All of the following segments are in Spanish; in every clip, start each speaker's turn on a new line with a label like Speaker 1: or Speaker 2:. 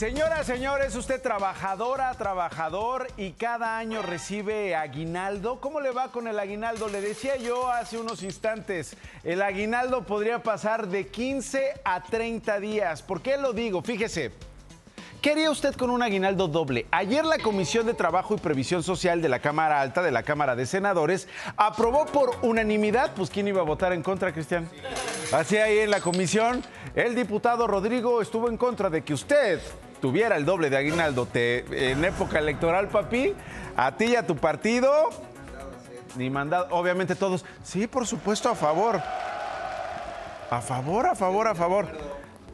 Speaker 1: Señora, señor, ¿es usted trabajadora, trabajador y cada año recibe aguinaldo? ¿Cómo le va con el aguinaldo? Le decía yo hace unos instantes, el aguinaldo podría pasar de 15 a 30 días. ¿Por qué lo digo? Fíjese. ¿Qué haría usted con un aguinaldo doble? Ayer la Comisión de Trabajo y Previsión Social de la Cámara Alta, de la Cámara de Senadores, aprobó por unanimidad, pues ¿quién iba a votar en contra, Cristian? Así ahí en la comisión, el diputado Rodrigo estuvo en contra de que usted tuviera el doble de aguinaldo te- en época electoral, papi, a ti y a tu partido, ni mandado, obviamente todos, sí, por supuesto, a favor. A favor, a favor, a favor.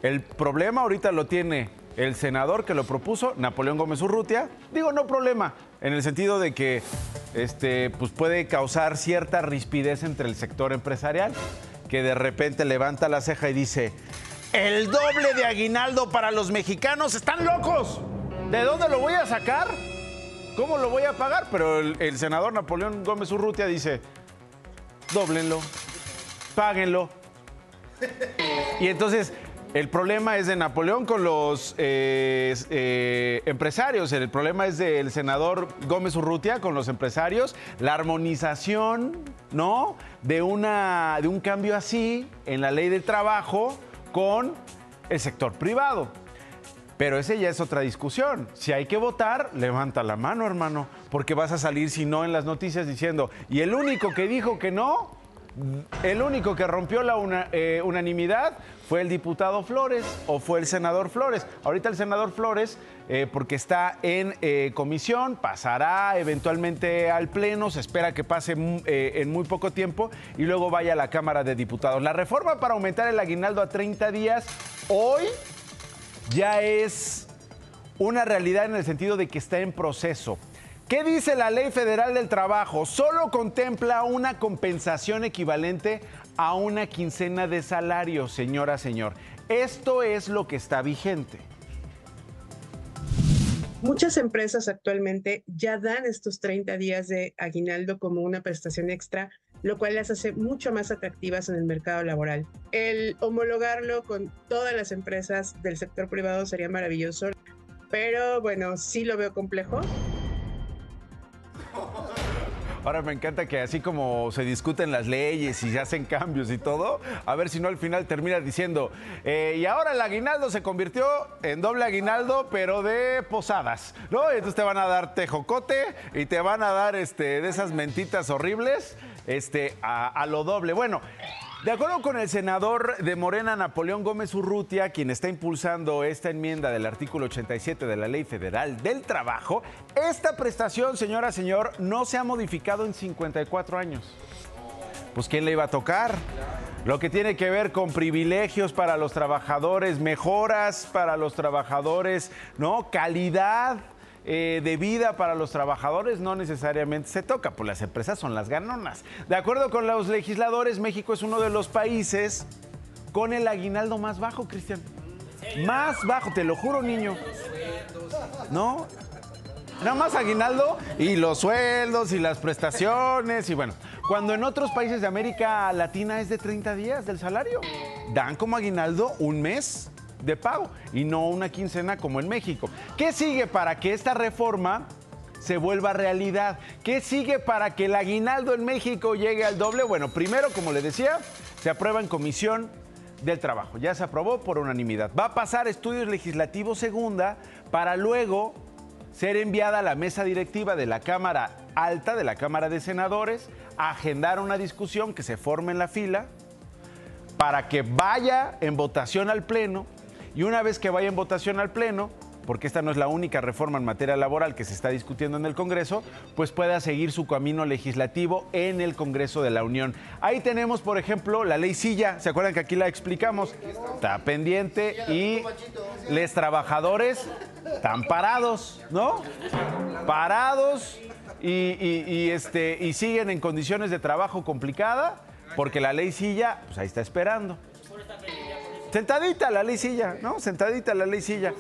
Speaker 1: El problema ahorita lo tiene el senador que lo propuso, Napoleón Gómez Urrutia. Digo, no problema, en el sentido de que este, pues puede causar cierta rispidez entre el sector empresarial, que de repente levanta la ceja y dice, el doble de aguinaldo para los mexicanos, están locos. ¿De dónde lo voy a sacar? ¿Cómo lo voy a pagar? Pero el, senador Napoleón Gómez Urrutia dice, dóblenlo, páguenlo. Y entonces el problema es de Napoleón con los eh, eh, empresarios, el problema es del senador Gómez Urrutia con los empresarios, la armonización, ¿no? De, una, de un cambio así en la ley del trabajo con el sector privado. Pero ese ya es otra discusión. Si hay que votar, levanta la mano, hermano, porque vas a salir, si no, en las noticias diciendo, y el único que dijo que no, el único que rompió la eh, unanimidad fue el diputado Flores o fue el senador Flores. Ahorita el senador Flores, eh, porque está en eh, comisión, pasará eventualmente al Pleno, se espera que pase mm, en muy poco tiempo y luego vaya a la Cámara de Diputados. La reforma para aumentar el aguinaldo a 30 días hoy ya es una realidad en el sentido de que está en proceso. ¿Qué dice la Ley Federal del Trabajo? Solo contempla una compensación equivalente a una quincena de salario, señora, señor. Esto es lo que está vigente.
Speaker 2: Muchas empresas actualmente ya dan estos 30 días de aguinaldo como una prestación extra, lo cual las hace mucho más atractivas en el mercado laboral. El homologarlo con todas las empresas del sector privado sería maravilloso, pero bueno, sí lo veo complejo.
Speaker 1: Ahora me encanta que así como se discuten las leyes y se hacen cambios y todo, a ver si no al final termina diciendo, eh, y ahora el aguinaldo se convirtió en doble aguinaldo, pero de posadas, ¿no? Entonces te van a dar tejocote y te van a dar este, de esas mentitas horribles este, a lo doble. Bueno. De acuerdo con el senador de Morena, Napoleón Gómez Urrutia, quien está impulsando esta enmienda del artículo 87 de la Ley Federal del Trabajo, esta prestación, señora, señor, no se ha modificado en 54 años. Pues ¿quién le iba a tocar? Lo que tiene que ver con privilegios para los trabajadores, mejoras para los trabajadores, ¿no? Calidad eh, de vida para los trabajadores no necesariamente se toca, pues las empresas son las ganonas. De acuerdo con los legisladores, México es uno de los países con el aguinaldo más bajo, Cristian. Más bajo, te lo juro, niño. ¿No? Nada más aguinaldo y los sueldos y las prestaciones y bueno, cuando en otros países de América Latina es de 30 días del salario, dan como aguinaldo un mes de pago y no una quincena como en México. ¿Qué sigue para que esta reforma se vuelva realidad? ¿Qué sigue para que el aguinaldo en México llegue al doble? Bueno, primero, como le decía, se aprueba en comisión del trabajo. Ya se aprobó por unanimidad. Va a pasar estudios legislativos segunda para luego ser enviada a la mesa directiva de la Cámara Alta, de la Cámara de Senadores, a agendar una discusión que se forme en la fila para que vaya en votación al Pleno y una vez que vaya en votación al Pleno, porque esta no es la única reforma en materia laboral que se está discutiendo en el Congreso, pues pueda seguir su camino legislativo en el Congreso de la Unión. Ahí tenemos, por ejemplo, la ley Silla, ¿se acuerdan que aquí la explicamos? Está pendiente y les trabajadores están parados, ¿no? Parados este, y siguen en condiciones de trabajo complicada porque la ley Silla, pues ahí está esperando. Sentadita la ley silla, ¿no? Sentadita la ley silla.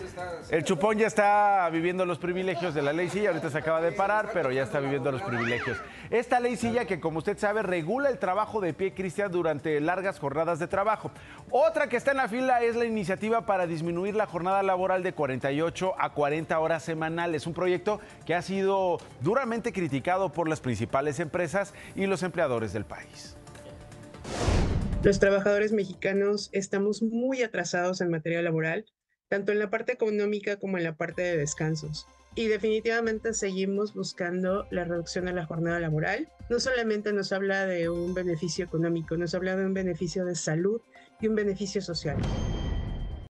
Speaker 1: El chupón ya está viviendo los privilegios de la ley silla, ahorita se acaba de parar, pero ya está viviendo los privilegios. Esta ley silla que, como usted sabe, regula el trabajo de pie, Cristian, durante largas jornadas de trabajo. Otra que está en la fila es la iniciativa para disminuir la jornada laboral de 48 a 40 horas semanales, un proyecto que ha sido duramente criticado por las principales empresas y los empleadores del país.
Speaker 2: Los trabajadores mexicanos estamos muy atrasados en materia laboral, tanto en la parte económica como en la parte de descansos. Y definitivamente seguimos buscando la reducción de la jornada laboral. No solamente nos habla de un beneficio económico, nos habla de un beneficio de salud y un beneficio social.